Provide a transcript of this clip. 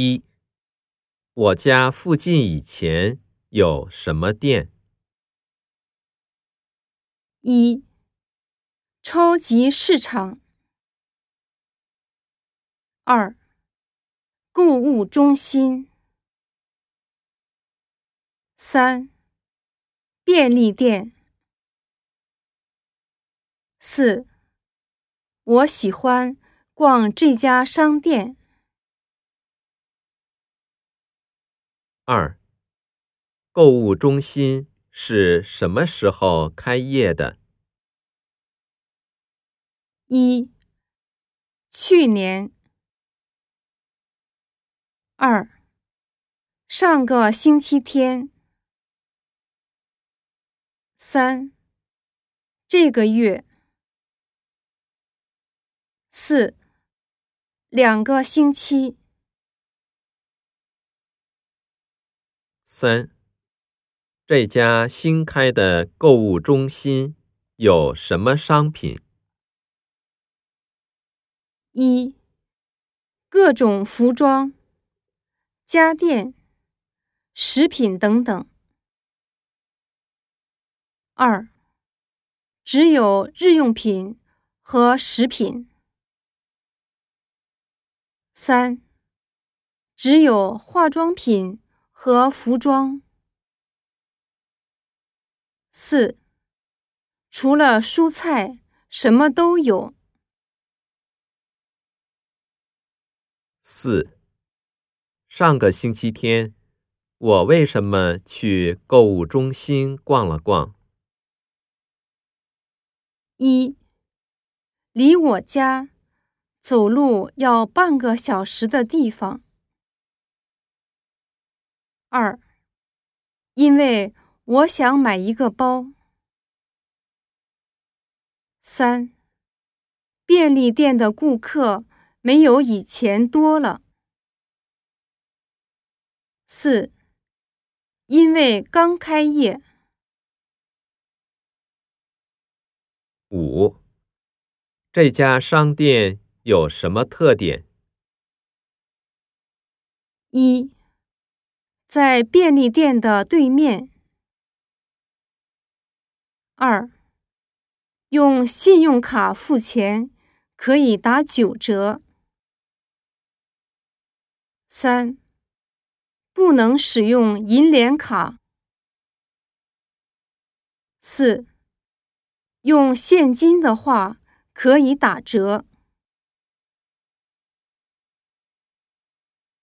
一，我家附近以前有什么店？一，超级市场。二，购物中心。三，便利店。四，我喜欢逛这家商店。二，购物中心是什么时候开业的？一，去年。二，上个星期天。三，这个月。四，两个星期。三，这家新开的购物中心有什么商品？一，各种服装、家电、食品等等。二，只有日用品和食品。三，只有化妆品和服装。四，除了蔬菜，什么都有。四，上个星期天，我为什么去购物中心逛了逛？一，离我家。走路要半个小时的地方。二，因为我想买一个包。三，便利店的顾客没有以前多了。四，因为刚开业。五，这家商店。有什么特点？一，在便利店的对面。二，用信用卡付钱可以打九折。三，不能使用银联卡。四，用现金的话可以打折。